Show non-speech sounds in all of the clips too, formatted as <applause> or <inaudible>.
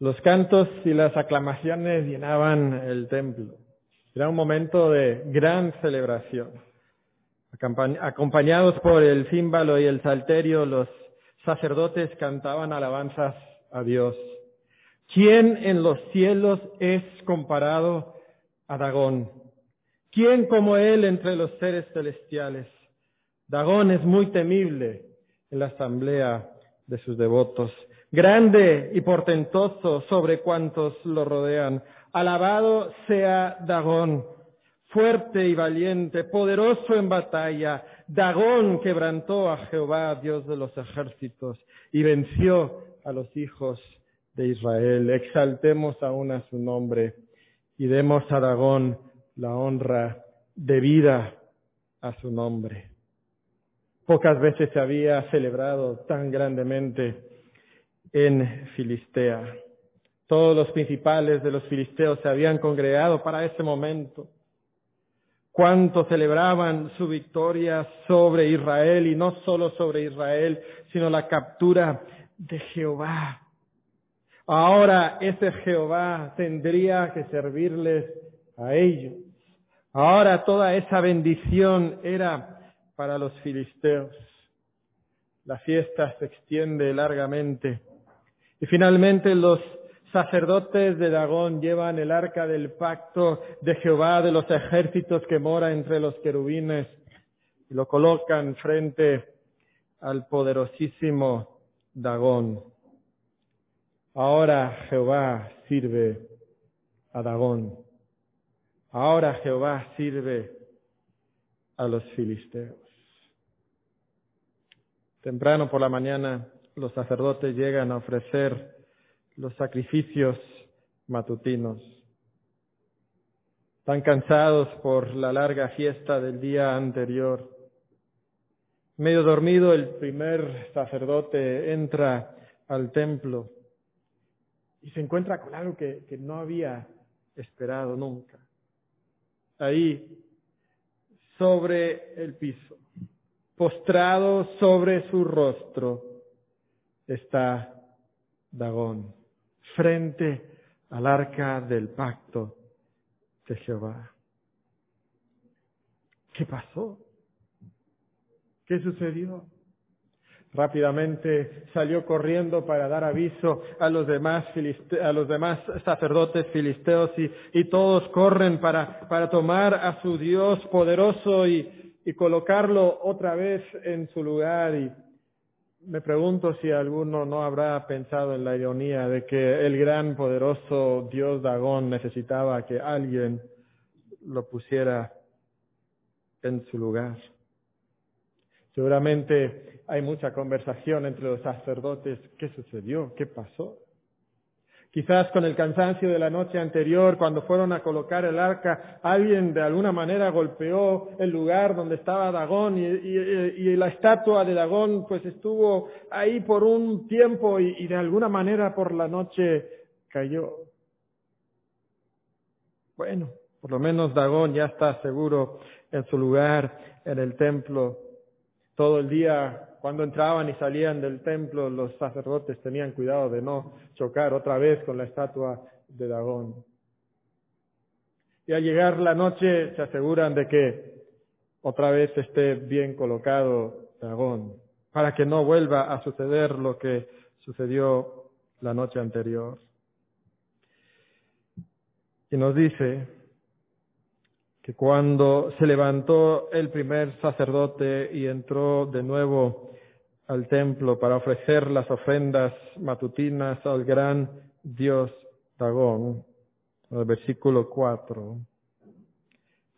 Los cantos y las aclamaciones llenaban el templo. Era un momento de gran celebración. Acompañados por el címbalo y el salterio, los sacerdotes cantaban alabanzas a Dios. ¿Quién en los cielos es comparado a Dagón? ¿Quién como él entre los seres celestiales? Dagón es muy temible en la asamblea de sus devotos, grande y portentoso sobre cuantos lo rodean. Alabado sea Dagón, fuerte y valiente, poderoso en batalla. Dagón quebrantó a Jehová, Dios de los ejércitos, y venció a los hijos de Israel. Exaltemos aún a su nombre y demos a Dagón la honra debida a su nombre. Pocas veces se había celebrado tan grandemente en Filistea. Todos los principales de los filisteos se habían congregado para ese momento. Cuánto celebraban su victoria sobre Israel y no solo sobre Israel, sino la captura de Jehová. Ahora ese Jehová tendría que servirles a ellos. Ahora toda esa bendición era para los filisteos. La fiesta se extiende largamente. Y finalmente los sacerdotes de Dagón llevan el arca del pacto de Jehová de los ejércitos que mora entre los querubines y lo colocan frente al poderosísimo Dagón. Ahora Jehová sirve a Dagón. Ahora Jehová sirve a los filisteos. Temprano por la mañana los sacerdotes llegan a ofrecer los sacrificios matutinos. Están cansados por la larga fiesta del día anterior. Medio dormido, el primer sacerdote entra al templo y se encuentra con algo que, que no había esperado nunca. Ahí, sobre el piso, postrado sobre su rostro está Dagón, frente al arca del pacto de Jehová. ¿Qué pasó? ¿Qué sucedió? Rápidamente salió corriendo para dar aviso a los demás, a los demás sacerdotes filisteos y, todos corren para, para tomar a su Dios poderoso y, y colocarlo otra vez en su lugar. Y me pregunto si alguno no habrá pensado en la ironía de que el gran poderoso Dios Dagón necesitaba que alguien lo pusiera en su lugar. Seguramente hay mucha conversación entre los sacerdotes. ¿Qué sucedió? ¿Qué pasó? Quizás con el cansancio de la noche anterior, cuando fueron a colocar el arca, alguien de alguna manera golpeó el lugar donde estaba Dagón y, la estatua de Dagón pues estuvo ahí por un tiempo y, de alguna manera por la noche cayó. Bueno, por lo menos Dagón ya está seguro en su lugar en el templo. Todo el día cuando entraban y salían del templo, los sacerdotes tenían cuidado de no chocar otra vez con la estatua de Dagón. Y al llegar la noche se aseguran de que otra vez esté bien colocado Dagón, para que no vuelva a suceder lo que sucedió la noche anterior. Y nos dice que cuando se levantó el primer sacerdote y entró de nuevo al templo para ofrecer las ofrendas matutinas al gran Dios Dagón, el versículo 4,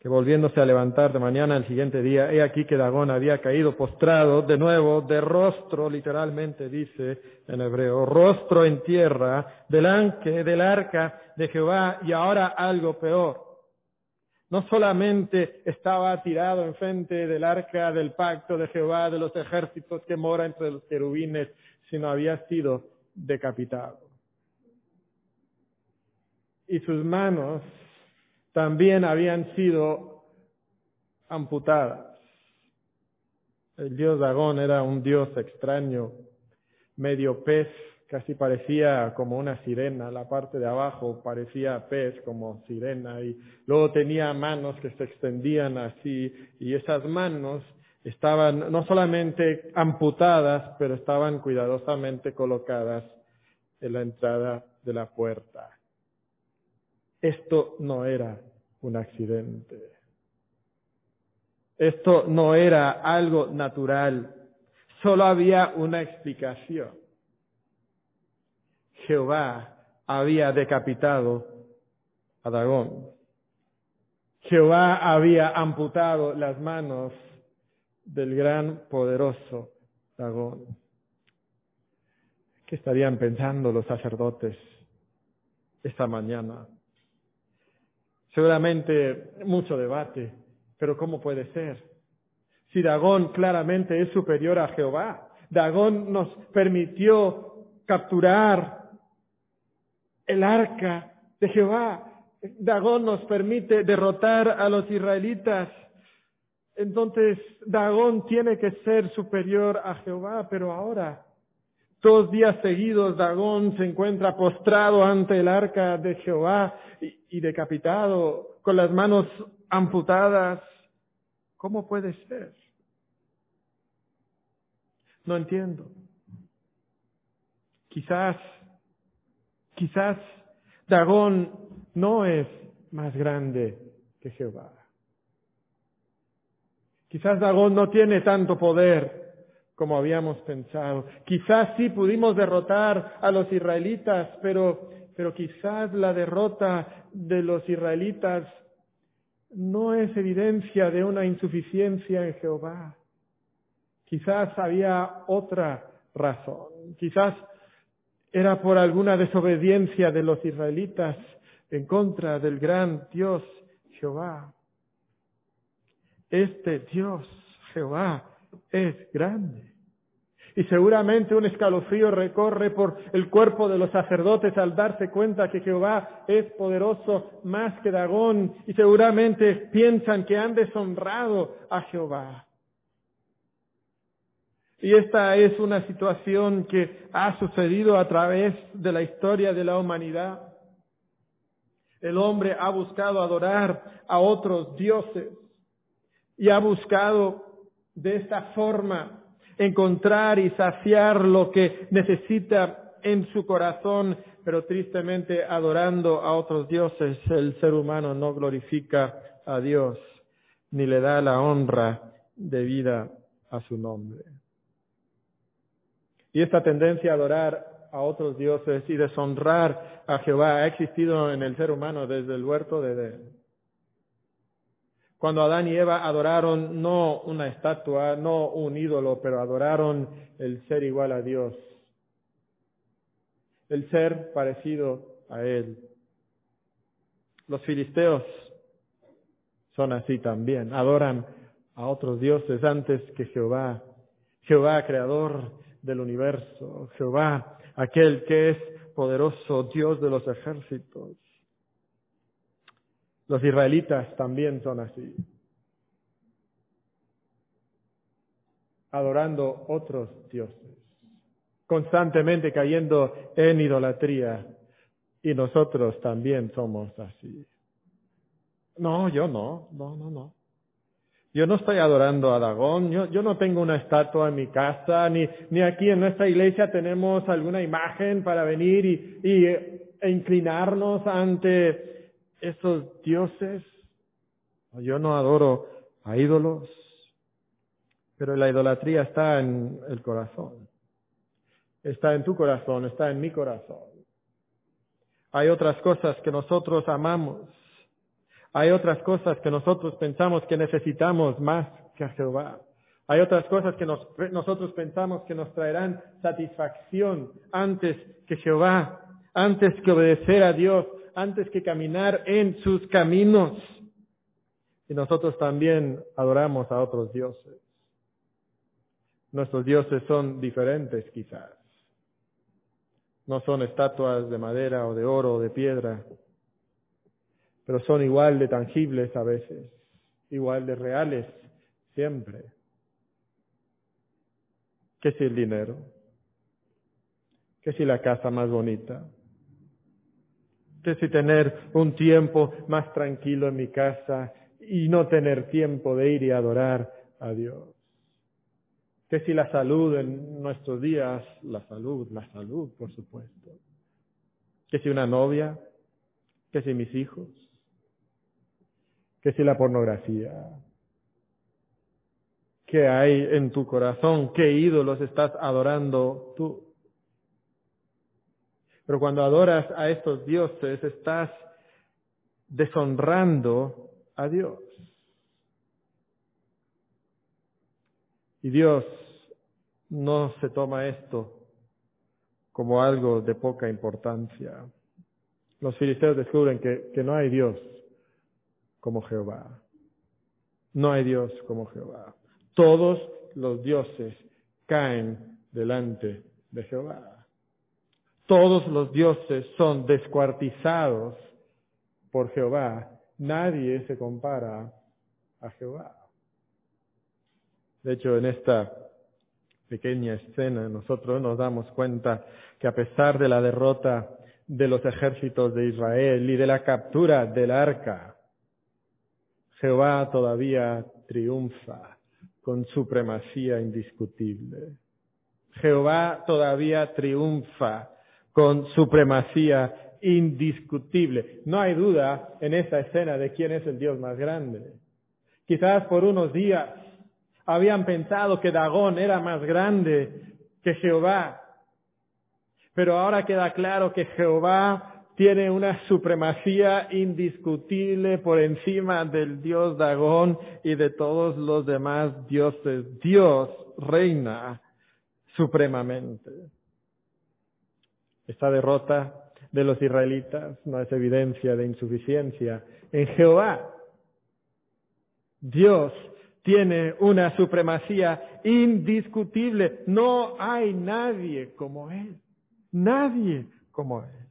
que volviéndose a levantar de mañana el siguiente día, he aquí que Dagón había caído postrado de nuevo, de rostro, literalmente dice en hebreo, rostro en tierra, delante del arca de Jehová, y ahora algo peor no solamente estaba tirado enfrente del arca del pacto de Jehová de los ejércitos que mora entre los querubines, sino había sido decapitado. Y sus manos también habían sido amputadas. El dios Dagón era un dios extraño, medio pez casi parecía como una sirena, la parte de abajo parecía pez como sirena y luego tenía manos que se extendían así y esas manos estaban no solamente amputadas, pero estaban cuidadosamente colocadas en la entrada de la puerta. Esto no era un accidente. Esto no era algo natural. Solo había una explicación. Jehová había decapitado a Dagón. Jehová había amputado las manos del gran poderoso Dagón. ¿Qué estarían pensando los sacerdotes esta mañana? Seguramente mucho debate, pero ¿cómo puede ser? Si Dagón claramente es superior a Jehová, Dagón nos permitió capturar el arca de Jehová. Dagón nos permite derrotar a los israelitas. Entonces, Dagón tiene que ser superior a Jehová, pero ahora, dos días seguidos, Dagón se encuentra postrado ante el arca de Jehová y, decapitado, con las manos amputadas. ¿Cómo puede ser? No entiendo. Quizás Quizás Dagón no es más grande que Jehová. Quizás Dagón no tiene tanto poder como habíamos pensado. Quizás sí pudimos derrotar a los israelitas, pero, pero quizás la derrota de los israelitas no es evidencia de una insuficiencia en Jehová. Quizás había otra razón. Quizás era por alguna desobediencia de los israelitas en contra del gran Dios Jehová. Este Dios Jehová es grande. Y seguramente un escalofrío recorre por el cuerpo de los sacerdotes al darse cuenta que Jehová es poderoso más que Dagón y seguramente piensan que han deshonrado a Jehová. Y esta es una situación que ha sucedido a través de la historia de la humanidad. El hombre ha buscado adorar a otros dioses y ha buscado de esta forma encontrar y saciar lo que necesita en su corazón, pero tristemente adorando a otros dioses, el ser humano no glorifica a Dios ni le da la honra debida a su nombre. Y esta tendencia a adorar a otros dioses y deshonrar a Jehová ha existido en el ser humano desde el huerto de Edén. Cuando Adán y Eva adoraron no una estatua, no un ídolo, pero adoraron el ser igual a Dios, el ser parecido a Él. Los filisteos son así también, adoran a otros dioses antes que Jehová, Jehová creador del universo, Jehová, aquel que es poderoso, Dios de los ejércitos. Los israelitas también son así, adorando otros dioses, constantemente cayendo en idolatría, y nosotros también somos así. No, yo no, no, no, no. Yo no estoy adorando a Dagón, yo, no tengo una estatua en mi casa, ni, ni aquí en nuestra iglesia tenemos alguna imagen para venir y, y e inclinarnos ante esos dioses. Yo no adoro a ídolos, pero la idolatría está en el corazón. Está en tu corazón, está en mi corazón. Hay otras cosas que nosotros amamos hay otras cosas que nosotros pensamos que necesitamos más que a Jehová. Hay otras cosas que nosotros pensamos que nos traerán satisfacción antes que Jehová, antes que obedecer a Dios, antes que caminar en sus caminos. Y nosotros también adoramos a otros dioses. Nuestros dioses son diferentes quizás. No son estatuas de madera o de oro o de piedra pero son igual de tangibles a veces, igual de reales siempre. ¿Qué es el dinero? que si la casa más bonita, que si tener un tiempo más tranquilo en mi casa y no tener tiempo de ir y adorar a Dios. Que si la salud en nuestros días, la salud, la salud, por supuesto. Que si una novia, que si mis hijos, que si la pornografía. ¿Qué hay en tu corazón? ¿Qué ídolos estás adorando tú? Pero cuando adoras a estos dioses, estás deshonrando a Dios. Y Dios no se toma esto como algo de poca importancia. Los filisteos descubren que, que no hay Dios como Jehová. No hay Dios como Jehová. Todos los dioses caen delante de Jehová. Todos los dioses son descuartizados por Jehová. Nadie se compara a Jehová. De hecho, en esta pequeña escena nosotros nos damos cuenta que a pesar de la derrota de los ejércitos de Israel y de la captura del arca, Jehová todavía triunfa con supremacía indiscutible. Jehová todavía triunfa con supremacía indiscutible. No hay duda en esta escena de quién es el Dios más grande. Quizás por unos días habían pensado que Dagón era más grande que Jehová, pero ahora queda claro que Jehová tiene una supremacía indiscutible por encima del Dios Dagón y de todos los demás dioses. Dios reina supremamente. Esta derrota de los israelitas no es evidencia de insuficiencia en Jehová. Dios tiene una supremacía indiscutible. No hay nadie como Él. Nadie como Él.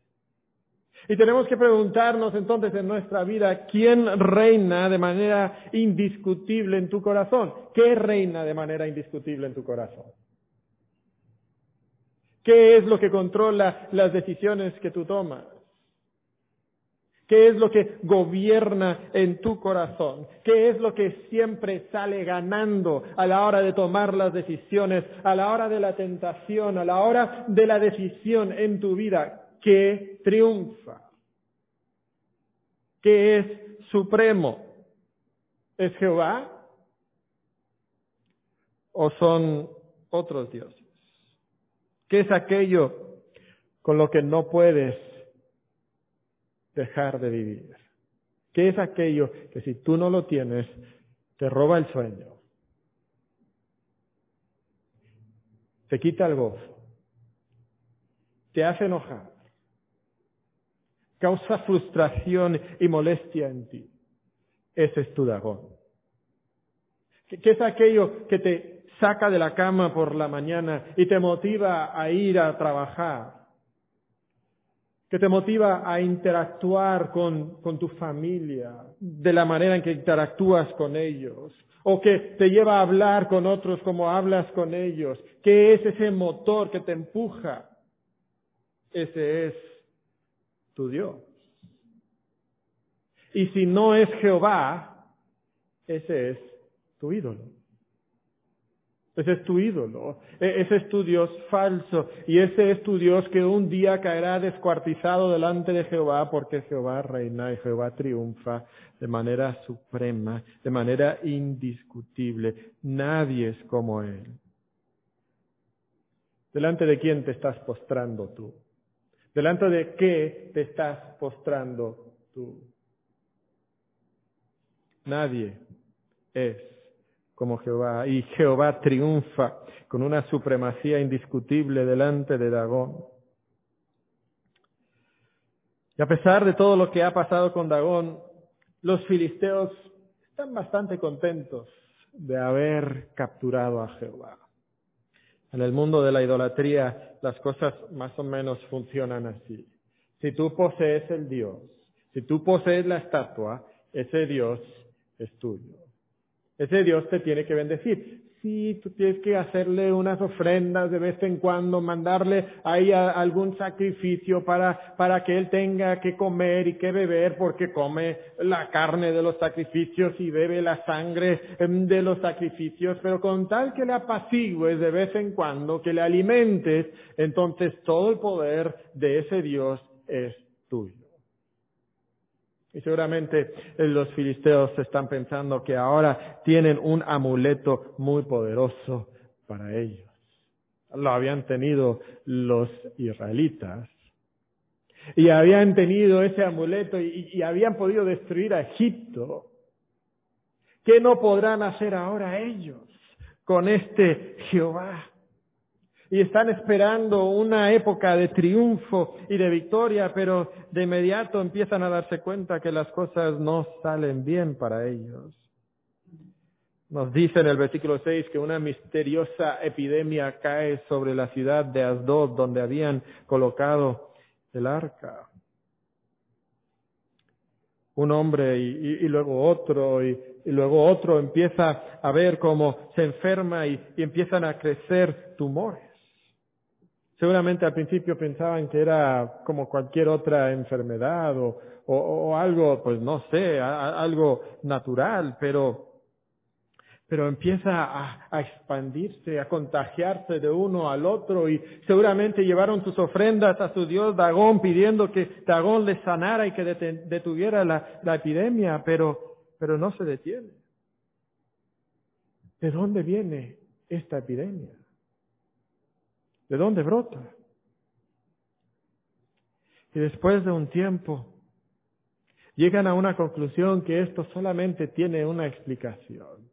Y tenemos que preguntarnos entonces en nuestra vida, ¿quién reina de manera indiscutible en tu corazón? ¿Qué reina de manera indiscutible en tu corazón? ¿Qué es lo que controla las decisiones que tú tomas? ¿Qué es lo que gobierna en tu corazón? ¿Qué es lo que siempre sale ganando a la hora de tomar las decisiones, a la hora de la tentación, a la hora de la decisión en tu vida? ¿Qué triunfa? ¿Qué es supremo? ¿Es Jehová? ¿O son otros dioses? ¿Qué es aquello con lo que no puedes dejar de vivir? ¿Qué es aquello que si tú no lo tienes, te roba el sueño? Te quita el gozo. Te hace enojar. Causa frustración y molestia en ti. Ese es tu Dagón. ¿Qué es aquello que te saca de la cama por la mañana y te motiva a ir a trabajar, que te motiva a interactuar con, con, tu familia, de la manera en que interactúas con ellos, o que te lleva a hablar con otros como hablas con ellos, que es ese motor que te empuja. Ese es tu Dios. Y si no es Jehová, ese es tu ídolo. Ese es tu ídolo, e-, ese es tu Dios falso y ese es tu Dios que un día caerá descuartizado delante de Jehová porque Jehová reina y Jehová triunfa de manera suprema, de manera indiscutible. Nadie es como Él. ¿Delante de quién te estás postrando tú? ¿Delante de qué te estás postrando tú? Nadie es como Jehová. Y Jehová triunfa con una supremacía indiscutible delante de Dagón. Y a pesar de todo lo que ha pasado con Dagón, los filisteos están bastante contentos de haber capturado a Jehová. En el mundo de la idolatría las cosas más o menos funcionan así. Si tú posees el Dios, si tú posees la estatua, ese Dios es tuyo. Ese Dios te tiene que bendecir. Sí, tú tienes que hacerle unas ofrendas de vez en cuando, mandarle ahí algún sacrificio para, para que él tenga que comer y que beber, porque come la carne de los sacrificios y bebe la sangre em, de los sacrificios, pero con tal que le apacigues de vez en cuando, que le alimentes, entonces todo el poder de ese Dios es tuyo. Y seguramente los filisteos están pensando que ahora tienen un amuleto muy poderoso para ellos. Lo habían tenido los israelitas. Y habían tenido ese amuleto y, habían podido destruir a Egipto. ¿Qué no podrán hacer ahora ellos con este Jehová? Y están esperando una época de triunfo y de victoria, pero de inmediato empiezan a darse cuenta que las cosas no salen bien para ellos. Nos dice en el versículo 6 que una misteriosa epidemia cae sobre la ciudad de Asdod, donde habían colocado el arca. Un hombre y, luego otro y, luego otro empieza a ver cómo se enferma y empiezan a crecer tumores. Seguramente al principio pensaban que era como cualquier otra enfermedad o, algo, pues no sé, algo natural, pero, pero empieza a, expandirse, a contagiarse de uno al otro y seguramente llevaron sus ofrendas a su dios Dagón pidiendo que Dagón les sanara y que detuviera la, la epidemia, pero, pero no se detiene. ¿De dónde viene esta epidemia? ¿De dónde brota? Y después de un tiempo, llegan a una conclusión que esto solamente tiene una explicación.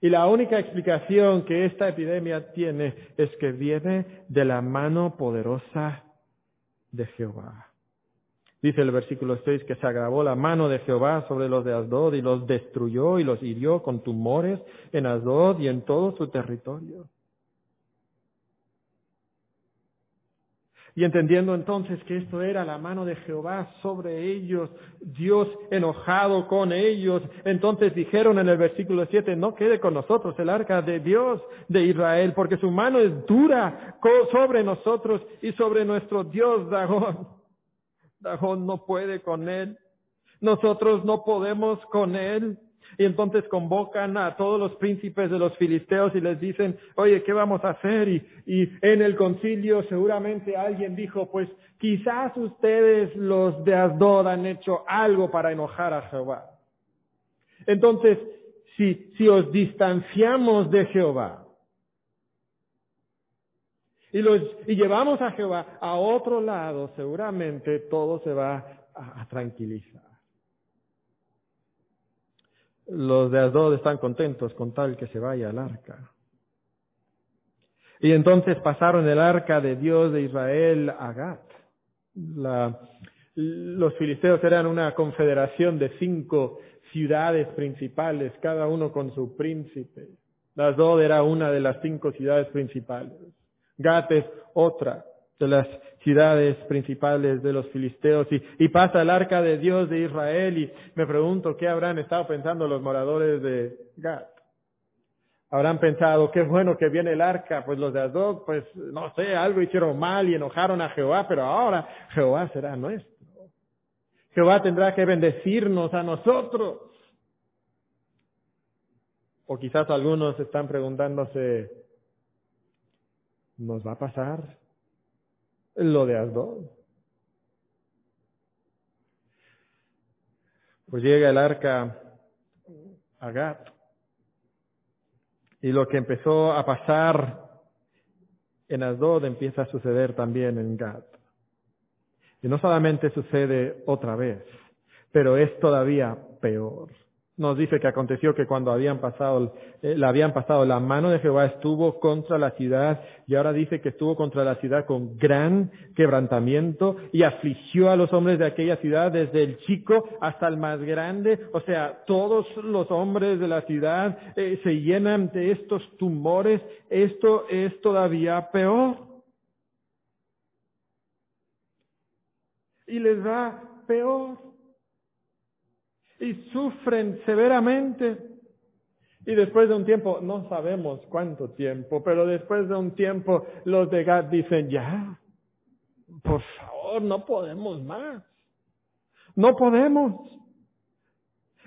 Y la única explicación que esta epidemia tiene es que viene de la mano poderosa de Jehová. Dice el versículo 6 que se agravó la mano de Jehová sobre los de Asdod y los destruyó y los hirió con tumores en Asdod y en todo su territorio. Y entendiendo entonces que esto era la mano de Jehová sobre ellos, Dios enojado con ellos, entonces dijeron en el versículo 7, no quede con nosotros el arca de Dios de Israel, porque su mano es dura sobre nosotros y sobre nuestro Dios Dagón. Dagón no puede con él. Nosotros no podemos con él. Y entonces convocan a todos los príncipes de los filisteos y les dicen, oye, ¿qué vamos a hacer? Y, en el concilio seguramente alguien dijo, pues quizás ustedes los de Asdod han hecho algo para enojar a Jehová. Entonces, si, si os distanciamos de Jehová y, los, y llevamos a Jehová a otro lado, seguramente todo se va a tranquilizar. Los de Asdod están contentos con tal que se vaya al arca. Y entonces pasaron el arca de Dios de Israel a Gat. los filisteos eran una confederación de cinco ciudades principales, cada uno con su príncipe. Asdod era una de las cinco ciudades principales. Gat es otra de las ciudades principales de los filisteos y, pasa el arca de Dios de Israel y me pregunto qué habrán estado pensando los moradores de Gat. Habrán pensado, qué bueno que viene el arca, pues los de pues no sé, algo hicieron mal y enojaron a Jehová, pero ahora Jehová será nuestro. Jehová tendrá que bendecirnos a nosotros. O quizás algunos están preguntándose, ¿nos va a pasar lo de Asdod. Pues llega el arca a Gat. Y lo que empezó a pasar en Asdod empieza a suceder también en Gat. Y no solamente sucede otra vez, pero es todavía peor nos dice que aconteció que cuando habían pasado, eh, la habían pasado, la mano de Jehová estuvo contra la ciudad y ahora dice que estuvo contra la ciudad con gran quebrantamiento y afligió a los hombres de aquella ciudad desde el chico hasta el más grande. O sea, todos los hombres de la ciudad eh, se llenan de estos tumores. Esto es todavía peor. Y les va peor y sufren severamente. Y después de un tiempo, no sabemos cuánto tiempo, pero después de un tiempo los de Gad dicen, ya, por favor, no podemos más. No podemos.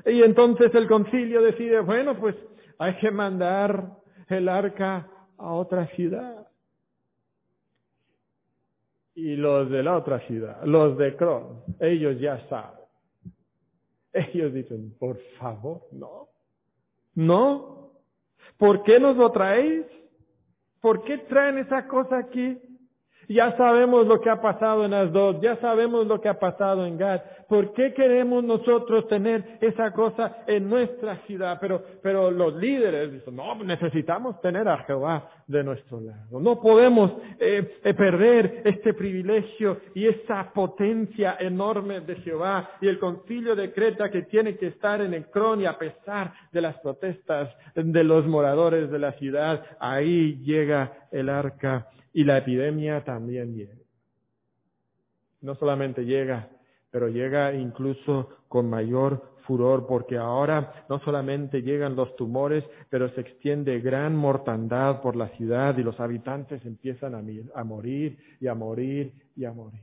Y entonces el concilio decide, bueno, pues hay que mandar el arca a otra ciudad. Y los de la otra ciudad, los de Cron, ellos ya saben. Ellos dicen, por favor, no. No. ¿Por qué nos lo traéis? ¿Por qué traen esa cosa aquí? Ya sabemos lo que ha pasado en Asdod, ya sabemos lo que ha pasado en Gad. ¿Por qué queremos nosotros tener esa cosa en nuestra ciudad? Pero, pero los líderes dicen, no, necesitamos tener a Jehová de nuestro lado. No podemos eh, eh, perder este privilegio y esa potencia enorme de Jehová. Y el concilio decreta que tiene que estar en Ecrón y a pesar de las protestas de los moradores de la ciudad, ahí llega el arca y la epidemia también llega. No solamente llega, pero llega incluso con mayor furor, porque ahora no solamente llegan los tumores, pero se extiende gran mortandad por la ciudad y los habitantes empiezan a, morir y a morir y a morir.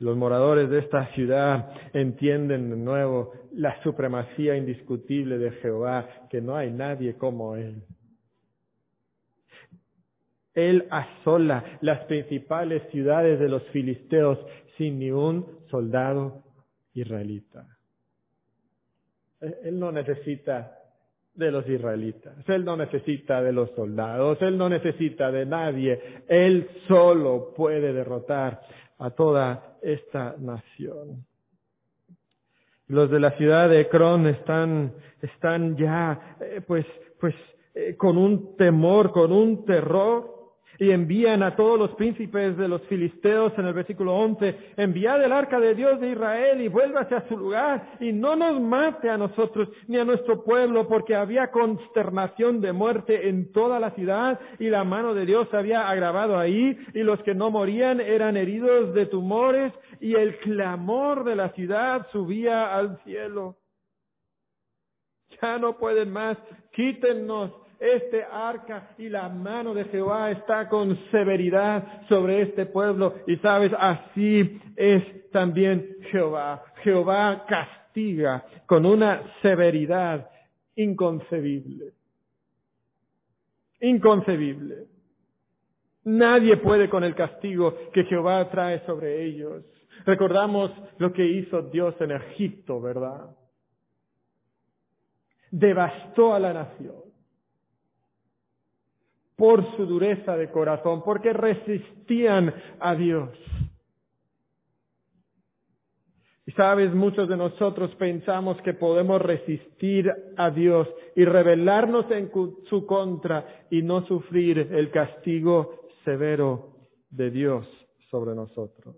Los moradores de esta ciudad entienden de nuevo la supremacía indiscutible de Jehová, que no hay nadie como Él. Él asola las principales ciudades de los filisteos sin ni un soldado israelita. Él no necesita de los israelitas, Él no necesita de los soldados, Él no necesita de nadie, Él solo puede derrotar a toda esta nación. Los de la ciudad de Cron están, están ya, eh, pues, pues, eh, con un temor, con un terror y envían a todos los príncipes de los filisteos en el versículo 11, enviad el arca de Dios de Israel y vuélvase a su lugar y no nos mate a nosotros ni a nuestro pueblo porque había consternación de muerte en toda la ciudad y la mano de Dios había agravado ahí y los que no morían eran heridos de tumores y el clamor de la ciudad subía al cielo. Ya no pueden más, quítennos este arca y la mano de Jehová está con severidad sobre este pueblo. Y sabes, así es también Jehová. Jehová castiga con una severidad inconcebible. Inconcebible. Nadie puede con el castigo que Jehová trae sobre ellos. Recordamos lo que hizo Dios en Egipto, ¿verdad? Devastó a la nación por su dureza de corazón, porque resistían a Dios. Y sabes, muchos de nosotros pensamos que podemos resistir a Dios y rebelarnos en su contra y no sufrir el castigo severo de Dios sobre nosotros.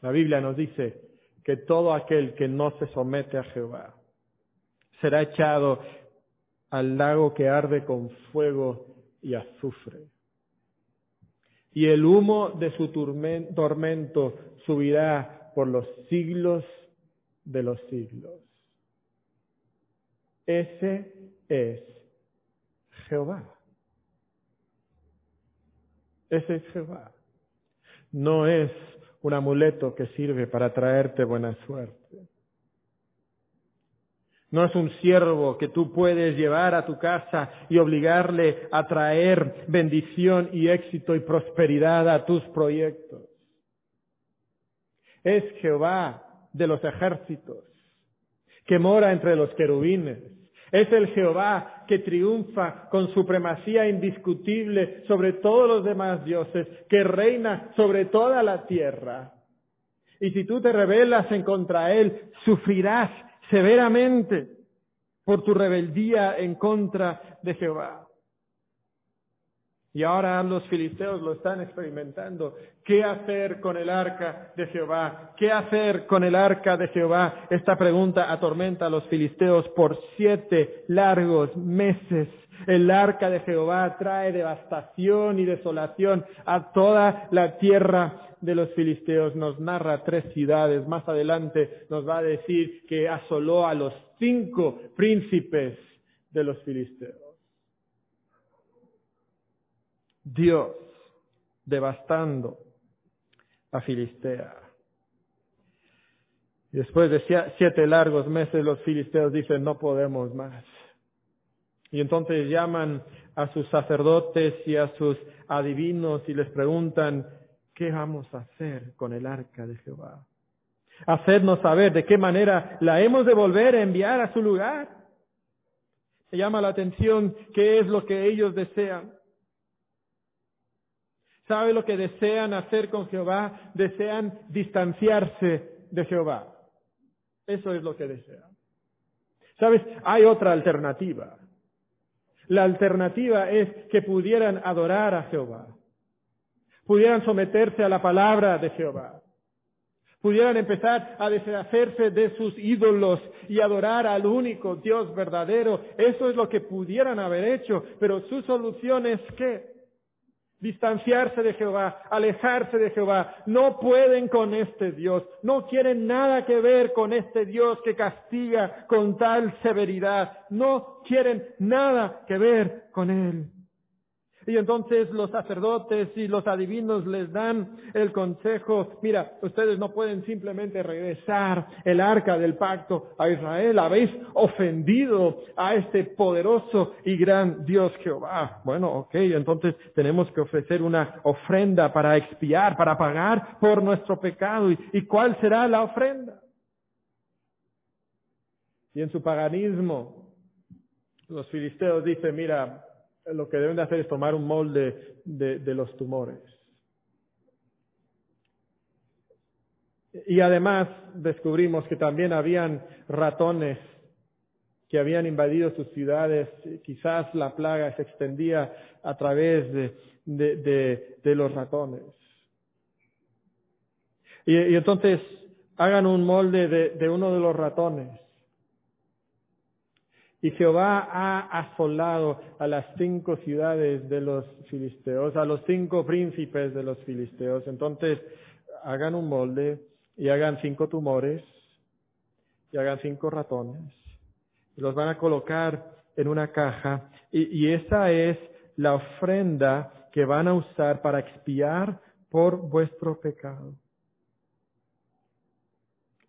La Biblia nos dice que todo aquel que no se somete a Jehová será echado al lago que arde con fuego y azufre. Y el humo de su tormento subirá por los siglos de los siglos. Ese es Jehová. Ese es Jehová. No es un amuleto que sirve para traerte buena suerte. No es un siervo que tú puedes llevar a tu casa y obligarle a traer bendición y éxito y prosperidad a tus proyectos. Es Jehová de los ejércitos, que mora entre los querubines. Es el Jehová que triunfa con supremacía indiscutible sobre todos los demás dioses, que reina sobre toda la tierra. Y si tú te rebelas en contra Él, sufrirás severamente por tu rebeldía en contra de Jehová. Y ahora los filisteos lo están experimentando. ¿Qué hacer con el arca de Jehová? ¿Qué hacer con el arca de Jehová? Esta pregunta atormenta a los filisteos por siete largos meses. El arca de Jehová trae devastación y desolación a toda la tierra de los filisteos. Nos narra tres ciudades. Más adelante nos va a decir que asoló a los cinco príncipes de los filisteos. Dios devastando a Filistea. Después de siete largos meses los filisteos dicen, no podemos más. Y entonces llaman a sus sacerdotes y a sus adivinos y les preguntan, ¿qué vamos a hacer con el arca de Jehová? Hacernos saber de qué manera la hemos de volver a enviar a su lugar. Se llama la atención qué es lo que ellos desean. ¿Sabe lo que desean hacer con Jehová? Desean distanciarse de Jehová. Eso es lo que desean. ¿Sabes? Hay otra alternativa. La alternativa es que pudieran adorar a Jehová, pudieran someterse a la palabra de Jehová, pudieran empezar a deshacerse de sus ídolos y adorar al único Dios verdadero. Eso es lo que pudieran haber hecho, pero su solución es que distanciarse de Jehová, alejarse de Jehová. No pueden con este Dios, no quieren nada que ver con este Dios que castiga con tal severidad, no quieren nada que ver con Él. Y entonces los sacerdotes y los adivinos les dan el consejo, mira, ustedes no pueden simplemente regresar el arca del pacto a Israel, habéis ofendido a este poderoso y gran Dios Jehová. Bueno, ok, entonces tenemos que ofrecer una ofrenda para expiar, para pagar por nuestro pecado. ¿Y, cuál será la ofrenda? Y en su paganismo, los filisteos dicen, mira, lo que deben de hacer es tomar un molde de, los tumores. Y además descubrimos que también habían ratones que habían invadido sus ciudades. Quizás la plaga se extendía a través de, los ratones. Y, entonces hagan un molde de uno de los ratones y Jehová ha asolado a las cinco ciudades de los filisteos, a los cinco príncipes de los filisteos. Entonces, hagan un molde y hagan cinco tumores y hagan cinco ratones. Y los van a colocar en una caja y, y esa es la ofrenda que van a usar para expiar por vuestro pecado.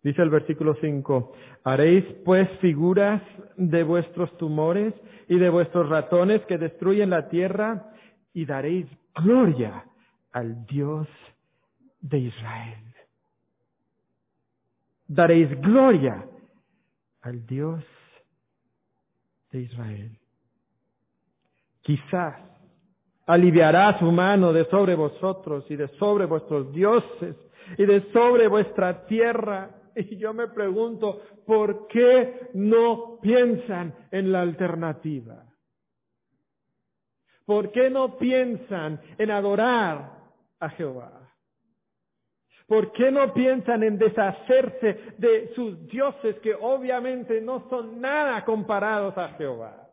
Dice el versículo 5, haréis pues figuras de vuestros tumores y de vuestros ratones que destruyen la tierra y daréis gloria al Dios de Israel. Daréis gloria al Dios de Israel. Quizás aliviará su mano de sobre vosotros y de sobre vuestros dioses y de sobre vuestra tierra <laughs> Y yo me pregunto, ¿por qué no piensan en la alternativa? ¿Por qué no piensan en adorar a Jehová? ¿Por qué no piensan en deshacerse de sus dioses que obviamente no son nada comparados a Jehová?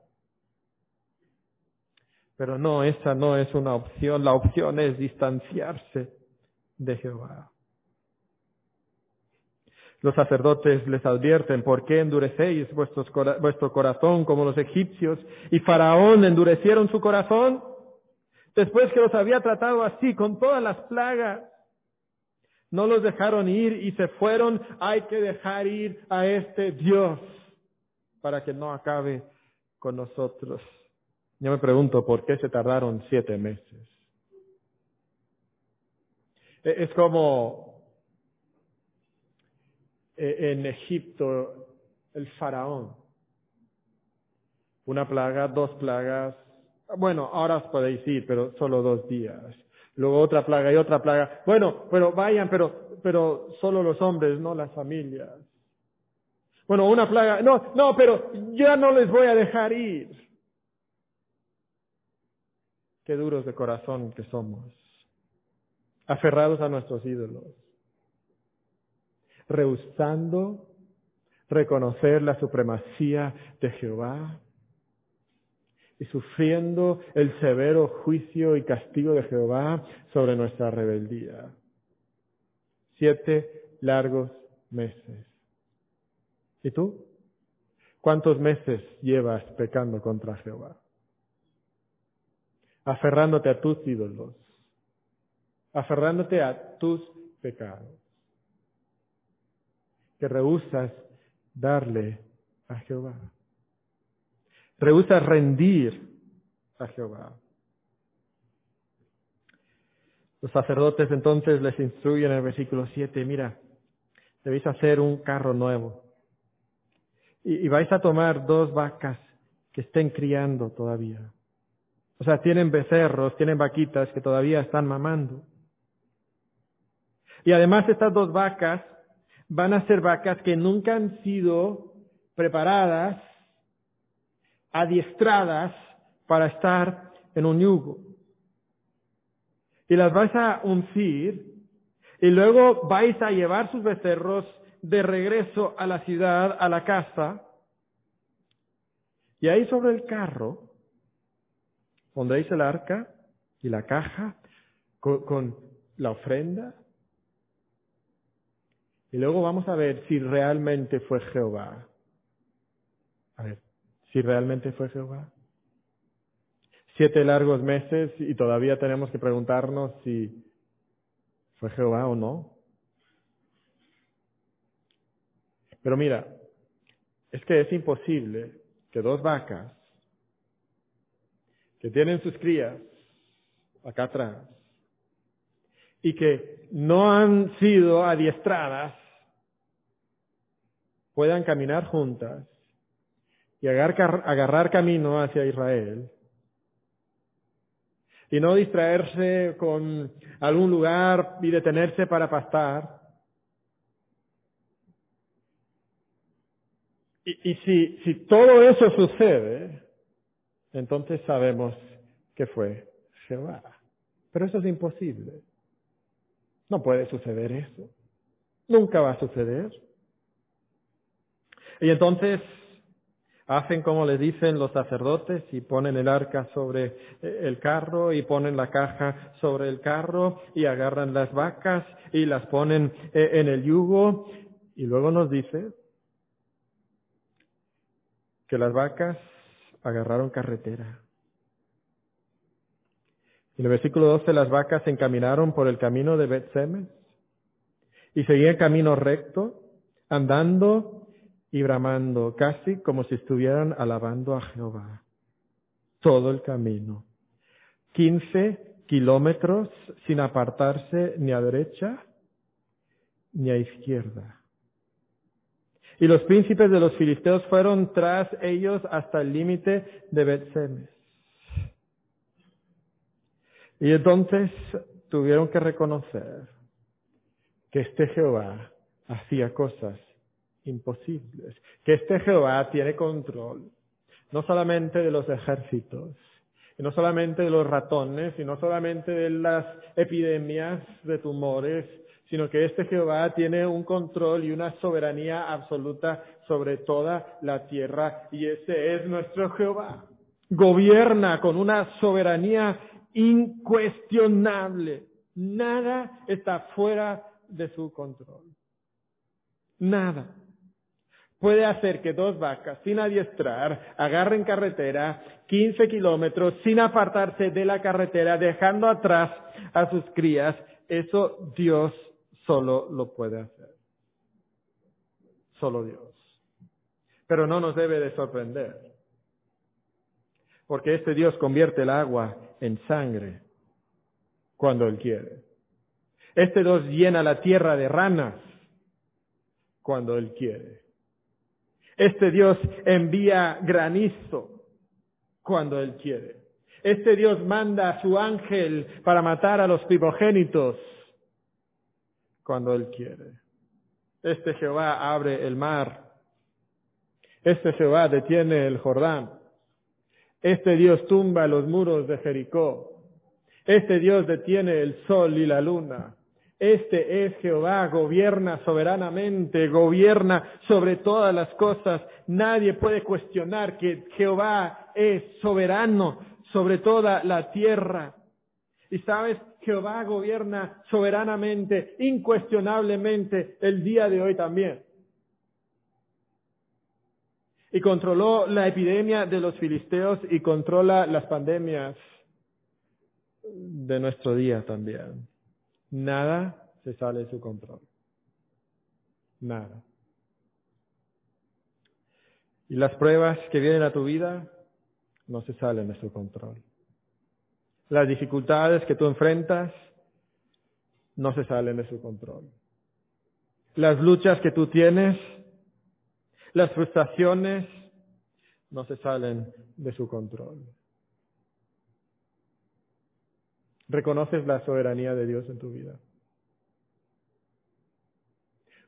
Pero no, esa no es una opción. La opción es distanciarse de Jehová. Los sacerdotes les advierten, ¿por qué endurecéis vuestro corazón como los egipcios? Y Faraón endurecieron su corazón después que los había tratado así, con todas las plagas. No los dejaron ir y se fueron. Hay que dejar ir a este Dios para que no acabe con nosotros. Yo me pregunto por qué se tardaron siete meses. E-, es como en Egipto el faraón. Una plaga, dos plagas. Bueno, ahora os podéis ir, pero solo dos días. Luego otra plaga y otra plaga. Bueno, pero vayan, pero, pero solo los hombres, no las familias. Bueno, una plaga. No, no, pero ya no les voy a dejar ir. Qué duros de corazón que somos. Aferrados a nuestros ídolos rehusando reconocer la supremacía de Jehová. y sufriendo el severo juicio y castigo de Jehová sobre nuestra rebeldía. Siete largos meses. ¿Y tú? ¿Cuántos meses llevas pecando contra Jehová? Aferrándote a tus ídolos, aferrándote a tus pecados, que rehusas darle a Jehová. Rehusas rendir a Jehová. Los sacerdotes entonces les instruyen en el versículo 7, mira, debéis hacer un carro nuevo. Y, y, vais a tomar dos vacas que estén criando todavía. O sea, tienen becerros, tienen vaquitas que todavía están mamando. Y además estas dos vacas van a ser vacas que nunca han sido preparadas, adiestradas para estar en un yugo. Y las vais a uncir y luego vais a llevar sus becerros de regreso a la ciudad, a la casa. Y ahí sobre el carro pondréis el arca y la caja con, con la ofrenda y luego vamos a ver si realmente fue Jehová. A ver, si realmente fue Jehová. Siete largos meses y todavía tenemos que preguntarnos si fue Jehová o no. Pero mira, es que es imposible que dos vacas que tienen sus crías acá atrás y que no han sido adiestradas puedan caminar juntas y agarrar, camino hacia Israel y no distraerse con algún lugar y detenerse para pastar. Y, y si, si todo eso sucede, entonces sabemos que fue Jehová. Pero eso es imposible. No puede suceder eso. Nunca va a suceder. Y entonces hacen como les dicen los sacerdotes y ponen el arca sobre eh, el carro y ponen la caja sobre el carro y agarran las vacas y las ponen eh, en el yugo y luego nos dice que las vacas agarraron carretera. En el versículo 12 las vacas se encaminaron por el camino de Bet-Semes y seguían camino recto, andando y bramando, casi como si estuvieran alabando a Jehová. Todo el camino. Quince kilómetros sin apartarse ni a derecha ni a izquierda. Y los príncipes de los filisteos fueron tras ellos hasta el límite de Betsemes. Y entonces tuvieron que reconocer que este Jehová hacía cosas imposibles. Que este Jehová tiene control, no solamente de los ejércitos, y no solamente de los ratones, y no solamente de las epidemias de tumores, sino que este Jehová tiene un control y una soberanía absoluta sobre toda la tierra, y ese es nuestro Jehová. Gobierna con una soberanía incuestionable. Nada está fuera de su control. Nada puede hacer que dos vacas sin adiestrar agarren carretera 15 kilómetros sin apartarse de la carretera, dejando atrás a sus crías, eso Dios solo lo puede hacer. Solo Dios. Pero no nos debe de sorprender, porque este Dios convierte el agua en sangre cuando Él quiere. Este Dios llena la tierra de ranas cuando Él quiere. Este Dios envía granizo cuando Él quiere. Este Dios manda a su ángel para matar a los primogénitos cuando Él quiere. Este Jehová abre el mar. Este Jehová detiene el Jordán. Este Dios tumba los muros de Jericó. Este Dios detiene el sol y la luna. Este es Jehová, gobierna soberanamente, gobierna sobre todas las cosas. Nadie puede cuestionar que Jehová es soberano sobre toda la tierra. Y sabes, Jehová gobierna soberanamente, incuestionablemente, el día de hoy también. Y controló la epidemia de los filisteos y controla las pandemias de nuestro día también. Nada se sale de su control. Nada. Y las pruebas que vienen a tu vida no se salen de su control. Las dificultades que tú enfrentas no se salen de su control. Las luchas que tú tienes, las frustraciones, no se salen de su control. ¿Reconoces la soberanía de Dios en tu vida?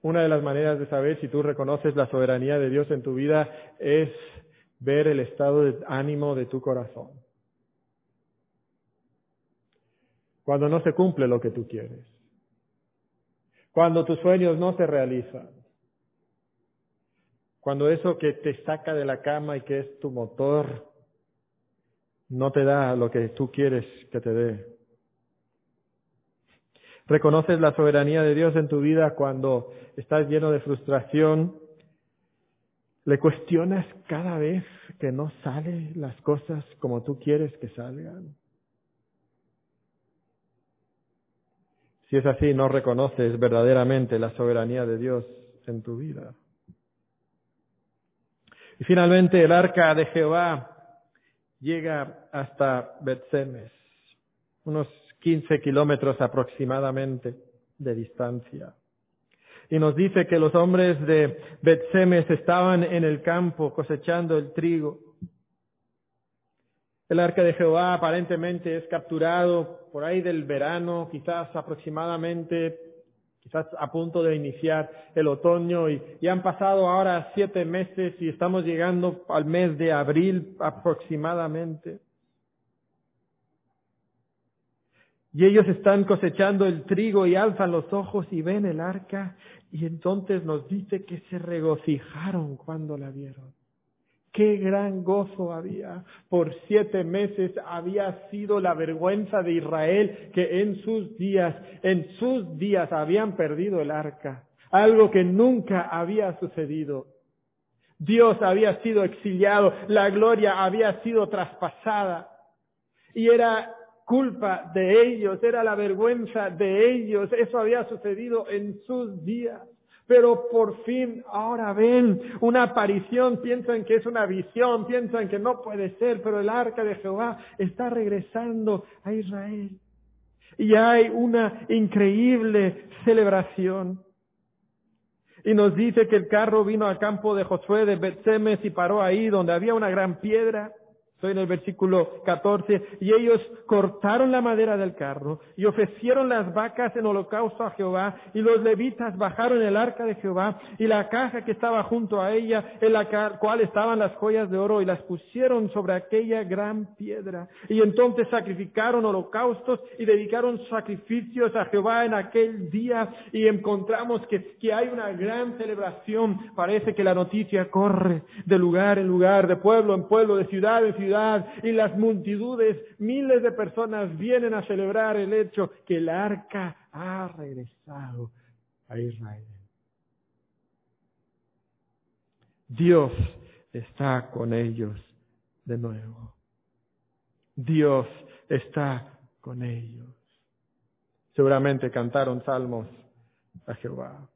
Una de las maneras de saber si tú reconoces la soberanía de Dios en tu vida es ver el estado de ánimo de tu corazón. Cuando no se cumple lo que tú quieres. Cuando tus sueños no se realizan. Cuando eso que te saca de la cama y que es tu motor no te da lo que tú quieres que te dé. Reconoces la soberanía de Dios en tu vida cuando estás lleno de frustración. Le cuestionas cada vez que no salen las cosas como tú quieres que salgan. Si es así, no reconoces verdaderamente la soberanía de Dios en tu vida. Y finalmente el arca de Jehová llega hasta Betsemes, unos 15 kilómetros aproximadamente de distancia. Y nos dice que los hombres de Betsemes estaban en el campo cosechando el trigo. El arca de Jehová aparentemente es capturado por ahí del verano, quizás aproximadamente, quizás a punto de iniciar el otoño y, y han pasado ahora siete meses y estamos llegando al mes de abril aproximadamente. Y ellos están cosechando el trigo y alzan los ojos y ven el arca y entonces nos dice que se regocijaron cuando la vieron. Qué gran gozo había. Por siete meses había sido la vergüenza de Israel que en sus días, en sus días habían perdido el arca. Algo que nunca había sucedido. Dios había sido exiliado, la gloria había sido traspasada. Y era culpa de ellos, era la vergüenza de ellos, eso había sucedido en sus días. Pero por fin ahora ven una aparición, piensan que es una visión, piensan que no puede ser, pero el arca de Jehová está regresando a Israel. Y hay una increíble celebración. Y nos dice que el carro vino al campo de Josué de Betsemes y paró ahí donde había una gran piedra. Estoy en el versículo 14. Y ellos cortaron la madera del carro y ofrecieron las vacas en holocausto a Jehová. Y los levitas bajaron el arca de Jehová y la caja que estaba junto a ella, en la cual estaban las joyas de oro, y las pusieron sobre aquella gran piedra. Y entonces sacrificaron holocaustos y dedicaron sacrificios a Jehová en aquel día. Y encontramos que, que hay una gran celebración. Parece que la noticia corre de lugar en lugar, de pueblo en pueblo, de ciudad en ciudad y las multitudes, miles de personas vienen a celebrar el hecho que el arca ha regresado a Israel. Dios está con ellos de nuevo. Dios está con ellos. Seguramente cantaron salmos a Jehová.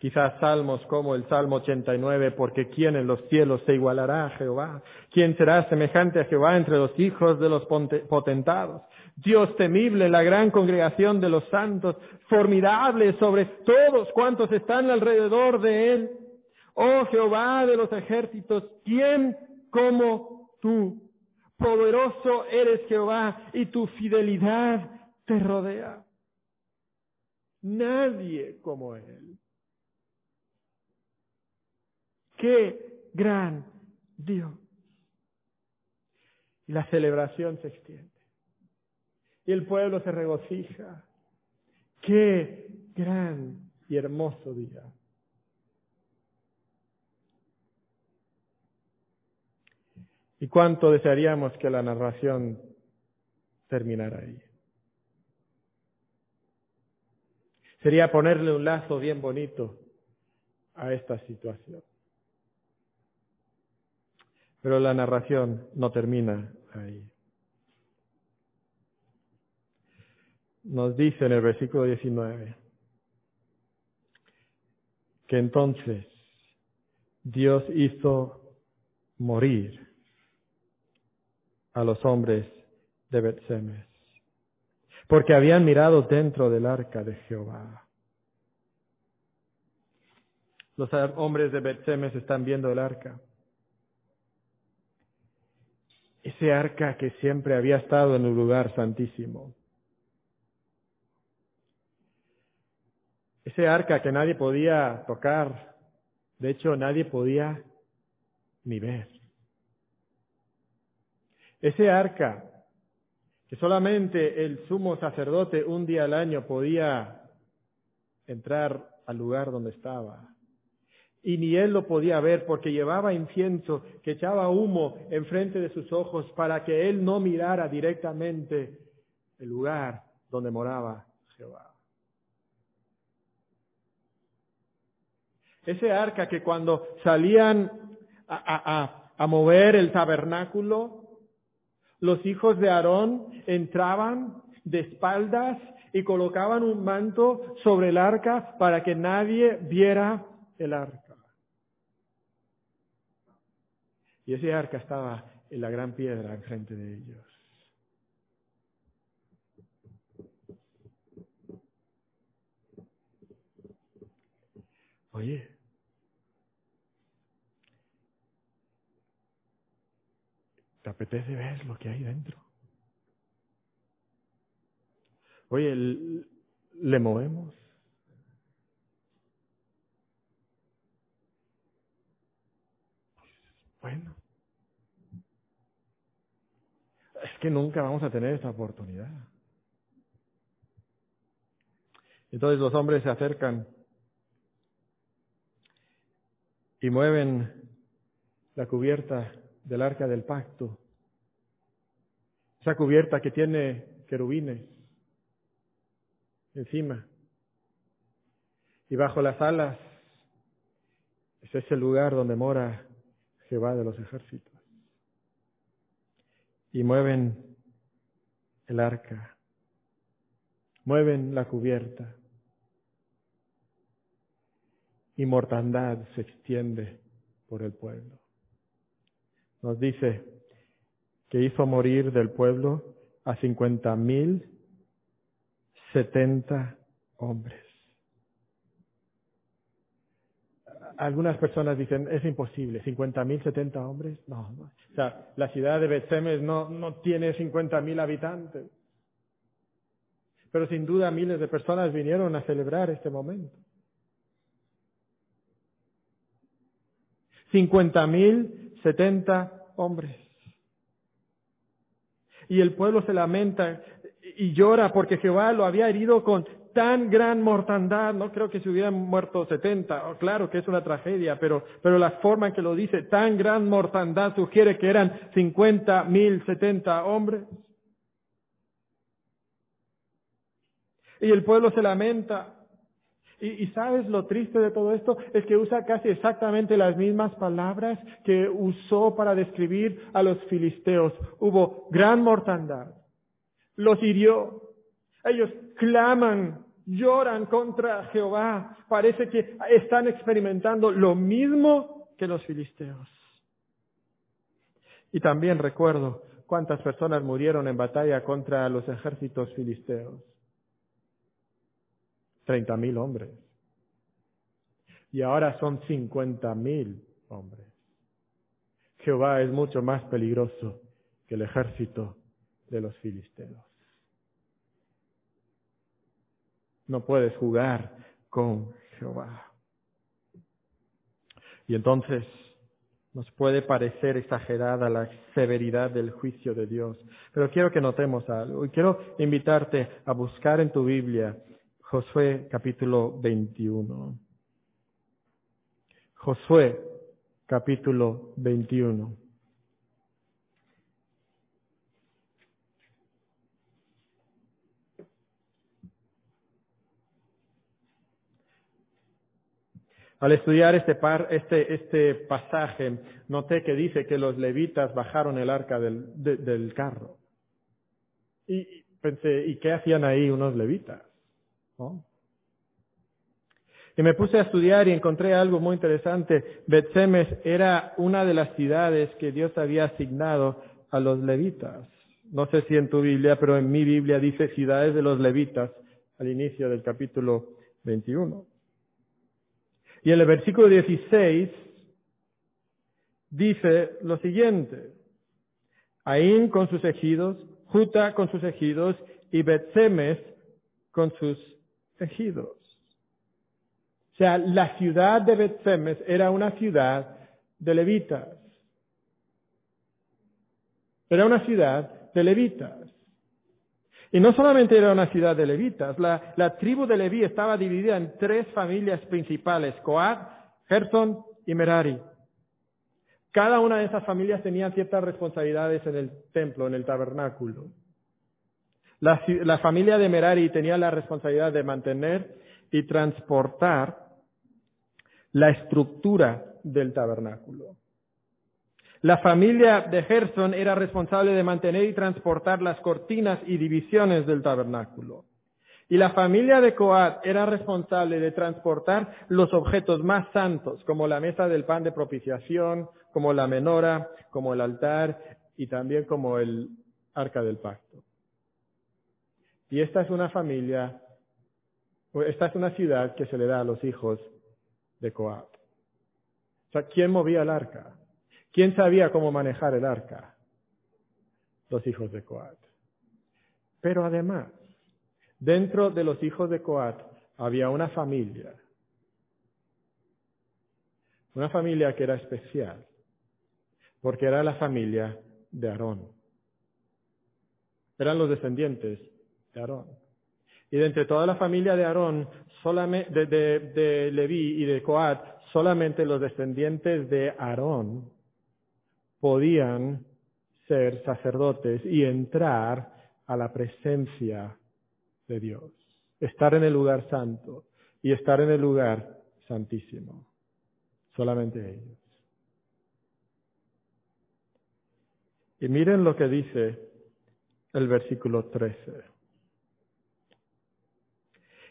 Quizás salmos como el Salmo 89, porque ¿quién en los cielos se igualará a Jehová? ¿Quién será semejante a Jehová entre los hijos de los potentados? Dios temible, la gran congregación de los santos, formidable sobre todos cuantos están alrededor de él. Oh Jehová de los ejércitos, ¿quién como tú? Poderoso eres Jehová y tu fidelidad te rodea. Nadie como él. Qué gran Dios. Y la celebración se extiende. Y el pueblo se regocija. Qué gran y hermoso día. Y cuánto desearíamos que la narración terminara ahí. Sería ponerle un lazo bien bonito a esta situación. Pero la narración no termina ahí. Nos dice en el versículo 19 que entonces Dios hizo morir a los hombres de Betsemes, porque habían mirado dentro del arca de Jehová. Los hombres de Betsemes están viendo el arca. Ese arca que siempre había estado en un lugar santísimo. Ese arca que nadie podía tocar. De hecho, nadie podía ni ver. Ese arca, que solamente el sumo sacerdote un día al año podía entrar al lugar donde estaba. Y ni él lo podía ver porque llevaba incienso que echaba humo enfrente de sus ojos para que él no mirara directamente el lugar donde moraba Jehová. Ese arca que cuando salían a, a, a mover el tabernáculo, los hijos de Aarón entraban de espaldas y colocaban un manto sobre el arca para que nadie viera el arca. Y ese arca estaba en la gran piedra enfrente de ellos. Oye, ¿Te apetece ver lo que hay dentro? Oye, ¿le movemos? Bueno, es que nunca vamos a tener esta oportunidad. Entonces los hombres se acercan y mueven la cubierta del arca del pacto. Esa cubierta que tiene querubines encima. Y bajo las alas es ese lugar donde mora Jehová de los ejércitos. Y mueven el arca, mueven la cubierta. Y mortandad se extiende por el pueblo nos dice que hizo morir del pueblo a cincuenta mil setenta hombres. Algunas personas dicen, es imposible, cincuenta mil setenta hombres. No, o sea, la ciudad de Betsemes no, no tiene cincuenta mil habitantes. Pero sin duda miles de personas vinieron a celebrar este momento. Cincuenta mil 70 hombres. Y el pueblo se lamenta y llora porque Jehová lo había herido con tan gran mortandad. No creo que se hubieran muerto 70. Claro que es una tragedia, pero, pero la forma en que lo dice, tan gran mortandad, sugiere que eran 50, mil, 70 hombres. Y el pueblo se lamenta y, sabes lo triste de todo esto es que usa casi exactamente las mismas palabras que usó para describir a los filisteos. Hubo gran mortandad. Los hirió. Ellos claman, lloran contra Jehová. Parece que están experimentando lo mismo que los filisteos. Y también recuerdo cuántas personas murieron en batalla contra los ejércitos filisteos. Treinta mil hombres. Y ahora son cincuenta mil hombres. Jehová es mucho más peligroso que el ejército de los filisteos. No puedes jugar con Jehová. Y entonces nos puede parecer exagerada la severidad del juicio de Dios. Pero quiero que notemos algo y quiero invitarte a buscar en tu Biblia Josué capítulo 21. Josué capítulo 21. Al estudiar este, par, este, este pasaje, noté que dice que los levitas bajaron el arca del, del carro. Y pensé, ¿y qué hacían ahí unos levitas? Y me puse a estudiar y encontré algo muy interesante. Betsemes era una de las ciudades que Dios había asignado a los levitas. No sé si en tu Biblia, pero en mi Biblia dice ciudades de los levitas al inicio del capítulo 21. Y el versículo 16 dice lo siguiente. Aín con sus ejidos, Juta con sus ejidos y Betsemes con sus ejidos. O sea, la ciudad de Betsemes era una ciudad de levitas. Era una ciudad de levitas. Y no solamente era una ciudad de levitas, la, tribu de Leví estaba dividida en tres familias principales, Coat, Gerson y Merari. Cada una de esas familias tenía ciertas responsabilidades en el templo, en el tabernáculo. La, familia de Merari tenía la responsabilidad de mantener y transportar la estructura del tabernáculo. La familia de Gerson era responsable de mantener y transportar las cortinas y divisiones del tabernáculo. Y la familia de Coat era responsable de transportar los objetos más santos, como la mesa del pan de propiciación, como la menora, como el altar y también como el arca del pacto. Y esta es una familia, esta es una ciudad que se le da a los hijos de Coat. O sea, ¿quién movía el arca? ¿Quién sabía cómo manejar el arca? Los hijos de Coat. Pero además, dentro de los hijos de Coat había una familia. Una familia que era especial, porque era la familia de Aarón. Eran los descendientes de Aarón. Y de entre toda la familia de Aarón, solamente, de, de Leví y de Coat, solamente los descendientes de Aarón podían ser sacerdotes y entrar a la presencia de Dios, estar en el lugar santo y estar en el lugar santísimo. Solamente ellos. Y miren lo que dice el versículo 13.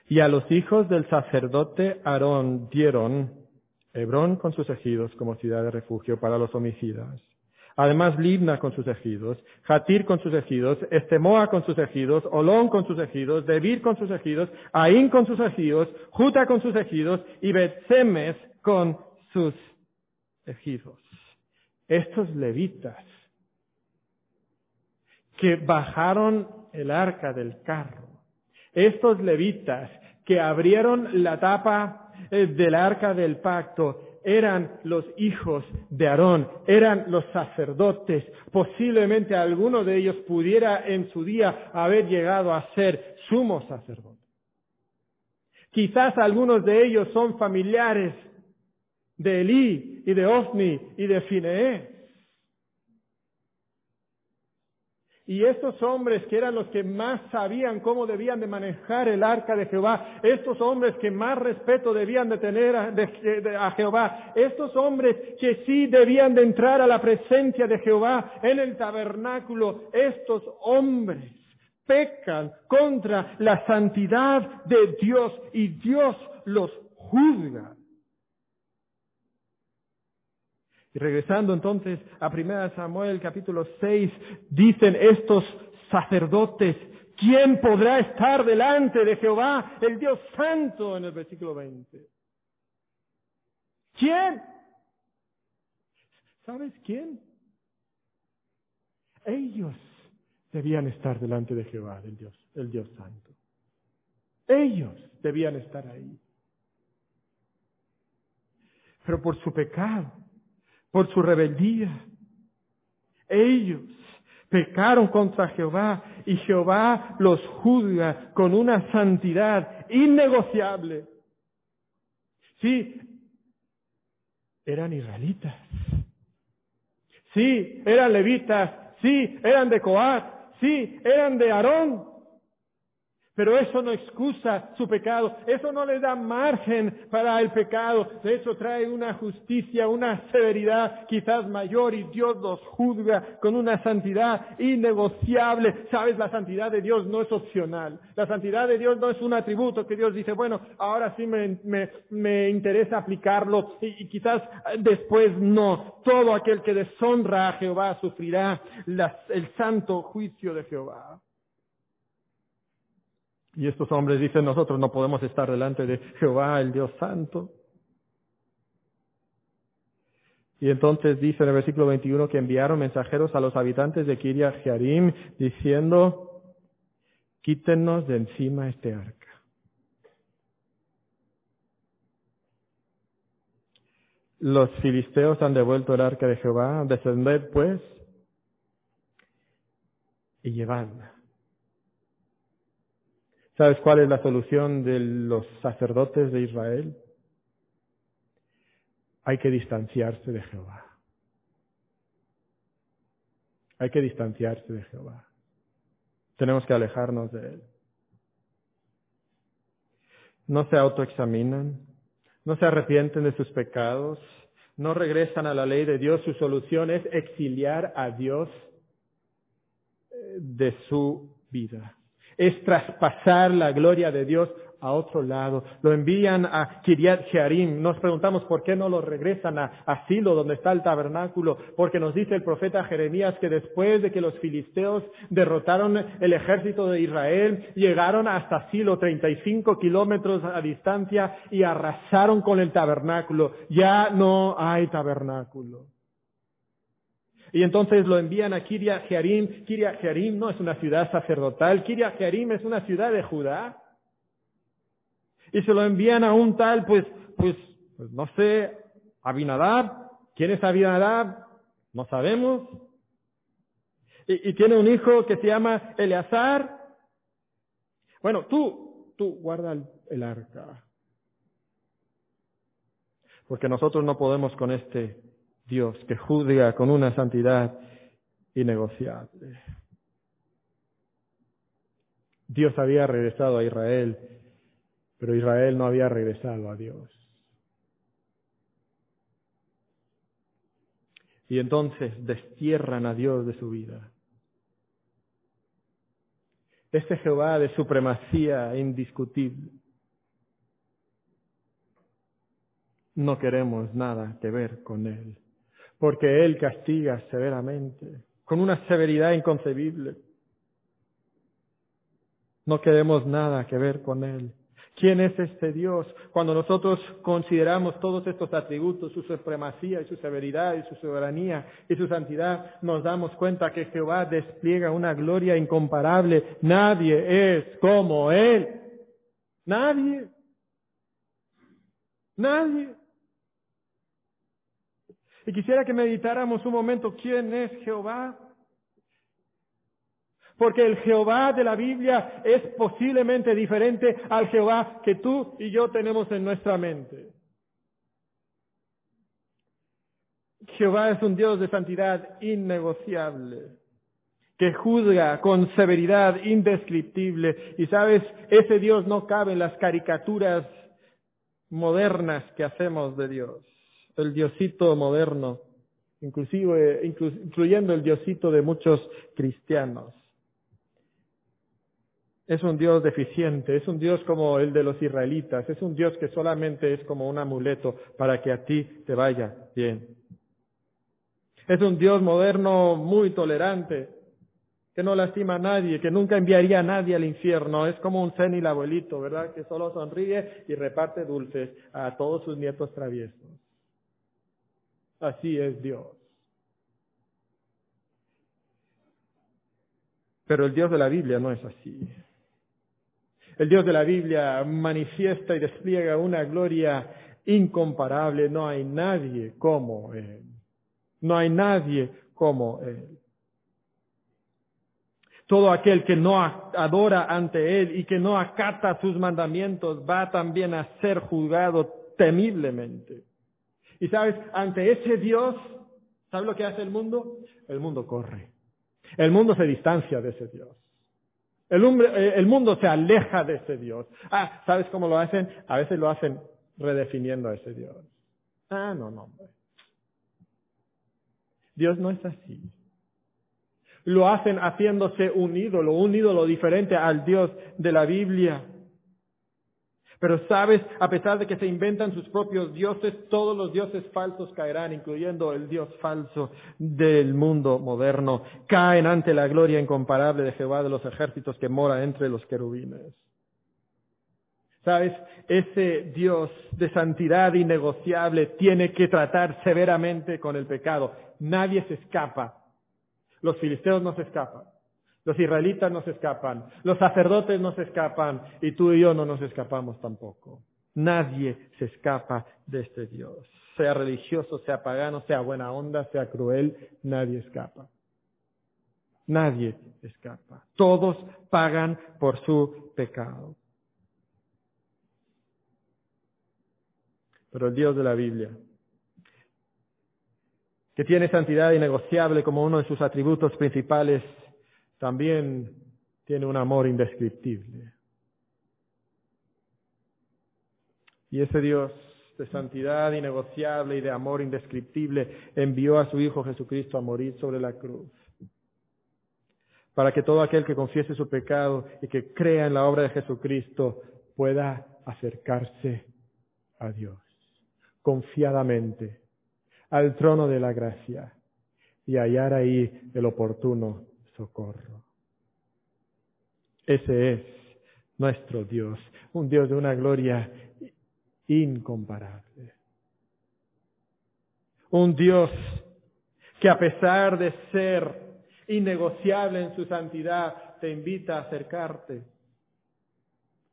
Y a los hijos del sacerdote Aarón dieron Hebrón con sus ejidos como ciudad de refugio para los homicidas Además, Libna con sus ejidos, Jatir con sus ejidos, Estemoa con sus ejidos, Olón con sus ejidos, Debir con sus ejidos, Aín con sus ejidos, Juta con sus ejidos y Betsemes con sus ejidos. Estos levitas que bajaron el arca del carro, estos levitas que abrieron la tapa eh, del arca del pacto eran los hijos de Aarón, eran los sacerdotes. Posiblemente alguno de ellos pudiera en su día haber llegado a ser sumo sacerdote. Quizás algunos de ellos son familiares de Elí y de Ofni y de Fineé. Y estos hombres que eran los que más sabían cómo debían de manejar el arca de Jehová, estos hombres que más respeto debían de tener a, Jehová, estos hombres que sí debían de entrar a la presencia de Jehová en el tabernáculo, estos hombres pecan contra la santidad de Dios y Dios los juzga. Y regresando entonces a 1 Samuel capítulo 6, dicen estos sacerdotes, ¿quién podrá estar delante de Jehová, el Dios Santo, en el versículo 20? ¿Quién? ¿Sabes quién? Ellos debían estar delante de Jehová, el Dios, el Dios Santo. Ellos debían estar ahí. Pero por su pecado, por su rebeldía. Ellos Pecaron contra Jehová y Jehová los juzga con una santidad innegociable. Sí, eran israelitas. Sí, eran levitas. Sí, eran de Coat. Sí, eran de Aarón. Pero eso no excusa su pecado, eso no le da margen para el pecado, de hecho trae una justicia, una severidad quizás mayor y Dios los juzga con una santidad innegociable. Sabes, la santidad de Dios no es opcional, la santidad de Dios no es un atributo que Dios dice, bueno, ahora sí me, interesa aplicarlo y, quizás después no. Todo aquel que deshonra a Jehová sufrirá el santo juicio de Jehová. Y estos hombres dicen, nosotros no podemos estar delante de Jehová, el Dios Santo. Y entonces dice en el versículo 21 que enviaron mensajeros a los habitantes de Kiria Jearim diciendo, quítenos de encima este arca. Los filisteos han devuelto el arca de Jehová, descended pues y llevadla. ¿Sabes cuál es la solución de los sacerdotes de Israel? Hay que distanciarse de Jehová. Hay que distanciarse de Jehová. Tenemos que alejarnos de Él. No se autoexaminan, no se arrepienten de sus pecados, no regresan a la ley de Dios. Su solución es exiliar a Dios eh, de su vida es traspasar la gloria de Dios a otro lado. Lo envían a Kiriat Jearim. Nos preguntamos por qué no lo regresan a, a Silo, donde está el tabernáculo. Porque nos dice el profeta Jeremías que después de que los filisteos derrotaron el ejército de Israel, llegaron hasta Silo, 35 kilómetros a distancia, y arrasaron con el tabernáculo. Ya no hay tabernáculo. Y entonces lo envían a Kiria Jearim. Kiria Jearim no es una ciudad sacerdotal. Kiria Jearim es una ciudad de Judá. Y se lo envían a un tal, pues, pues, pues no sé, Abinadab. ¿Quién es Abinadab? No sabemos. Y, tiene un hijo que se llama Eleazar. Bueno, tú, tú guarda el arca. Porque nosotros no podemos con este Dios que juzga con una santidad innegociable. Dios había regresado a Israel, pero Israel no había regresado a Dios. Y entonces destierran a Dios de su vida. Este Jehová de supremacía indiscutible no queremos nada que ver con él porque Él castiga severamente, con una severidad inconcebible. No queremos nada que ver con Él. ¿Quién es este Dios? Cuando nosotros consideramos todos estos atributos, su supremacía y su severidad y su soberanía y su santidad, nos damos cuenta que Jehová despliega una gloria incomparable. Nadie es como Él. Nadie. Nadie. Y quisiera que meditáramos un momento quién es Jehová. Porque el Jehová de la Biblia es posiblemente diferente al Jehová que tú y yo tenemos en nuestra mente. Jehová es un Dios de santidad innegociable, que juzga con severidad indescriptible. Y sabes, ese Dios no cabe en las caricaturas modernas que hacemos de Dios el diosito moderno, inclusive, incluyendo el diosito de muchos cristianos. Es un Dios deficiente, es un Dios como el de los israelitas, es un Dios que solamente es como un amuleto para que a ti te vaya bien. Es un Dios moderno muy tolerante, que no lastima a nadie, que nunca enviaría a nadie al infierno. Es como un senil abuelito, ¿verdad? Que solo sonríe y reparte dulces a todos sus nietos traviesos. Así es Dios. Pero el Dios de la Biblia no es así. El Dios de la Biblia manifiesta y despliega una gloria incomparable. No hay nadie como Él. No hay nadie como Él. Todo aquel que no adora ante Él y que no acata sus mandamientos va también a ser juzgado temiblemente. Y sabes, ante ese Dios, ¿sabes lo que hace el mundo? El mundo corre. El mundo se distancia de ese Dios. El, eh, el mundo se aleja de ese Dios. Ah, ¿sabes cómo lo hacen? A veces lo hacen redefiniendo a ese Dios. Ah, no, no, hombre. Dios no es así. Lo hacen haciéndose un ídolo, un ídolo diferente al Dios de la Biblia. Pero sabes, a pesar de que se inventan sus propios dioses, todos los dioses falsos caerán, incluyendo el Dios falso del mundo moderno. Caen ante la gloria incomparable de Jehová de los ejércitos que mora entre los querubines. ¿Sabes? Ese Dios de santidad innegociable tiene que tratar severamente con el pecado. Nadie se escapa. Los filisteos no se escapan. Los israelitas no se escapan. Los sacerdotes no se escapan. Y tú y yo no nos escapamos tampoco. Nadie se escapa de este Dios. Sea religioso, sea pagano, sea buena onda, sea cruel, nadie escapa. Nadie escapa. Todos pagan por su pecado. Pero el Dios de la Biblia, que tiene santidad innegociable como uno de sus atributos principales, también tiene un amor indescriptible. Y ese Dios de santidad innegociable y de amor indescriptible envió a su Hijo Jesucristo a morir sobre la cruz, para que todo aquel que confiese su pecado y que crea en la obra de Jesucristo pueda acercarse a Dios confiadamente al trono de la gracia y hallar ahí el oportuno socorro. Ese es nuestro Dios, un Dios de una gloria incomparable. Un Dios que a pesar de ser innegociable en su santidad, te invita a acercarte,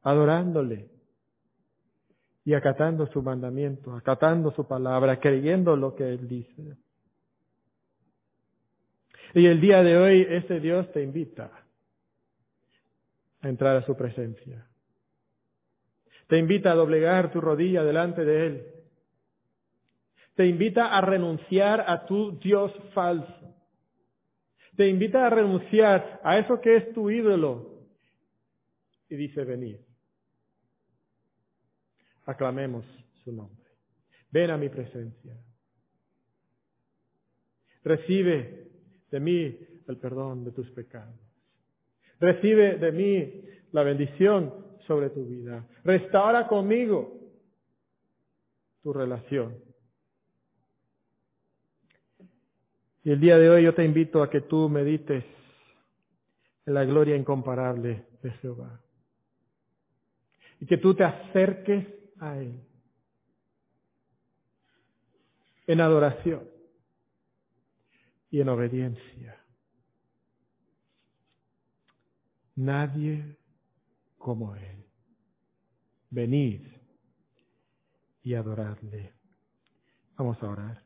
adorándole, y acatando su mandamiento, acatando su palabra, creyendo lo que Él dice. Y el día de hoy ese Dios te invita a entrar a su presencia. Te invita a doblegar tu rodilla delante de Él. Te invita a renunciar a tu Dios falso. Te invita a renunciar a eso que es tu ídolo. Y dice, venid aclamemos su nombre. Ven a mi presencia. Recibe de mí el perdón de tus pecados. Recibe de mí la bendición sobre tu vida. Restaura conmigo tu relación. Y el día de hoy yo te invito a que tú medites en la gloria incomparable de Jehová. Y que tú te acerques a Él. En adoración y en obediencia. Nadie como Él. Venid y adorarle. Vamos a orar.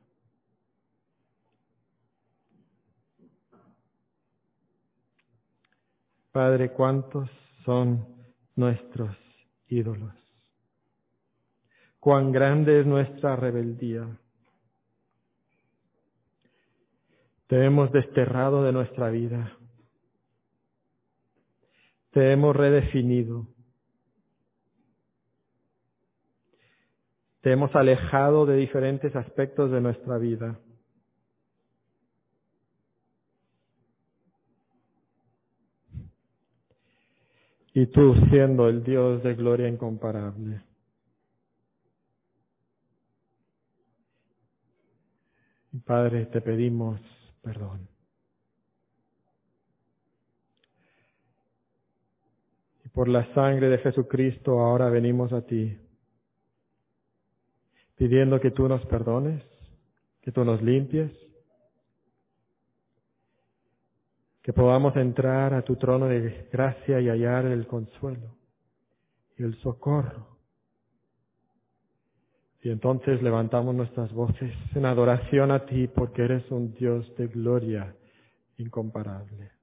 Padre, ¿cuántos son nuestros ídolos? cuán grande es nuestra rebeldía. Te hemos desterrado de nuestra vida. Te hemos redefinido. Te hemos alejado de diferentes aspectos de nuestra vida. Y tú siendo el Dios de gloria incomparable. Padre, te pedimos perdón. Y por la sangre de Jesucristo ahora venimos a ti, pidiendo que tú nos perdones, que tú nos limpies, que podamos entrar a tu trono de gracia y hallar el consuelo y el socorro y entonces levantamos nuestras voces en adoración a ti porque eres un Dios de gloria incomparable.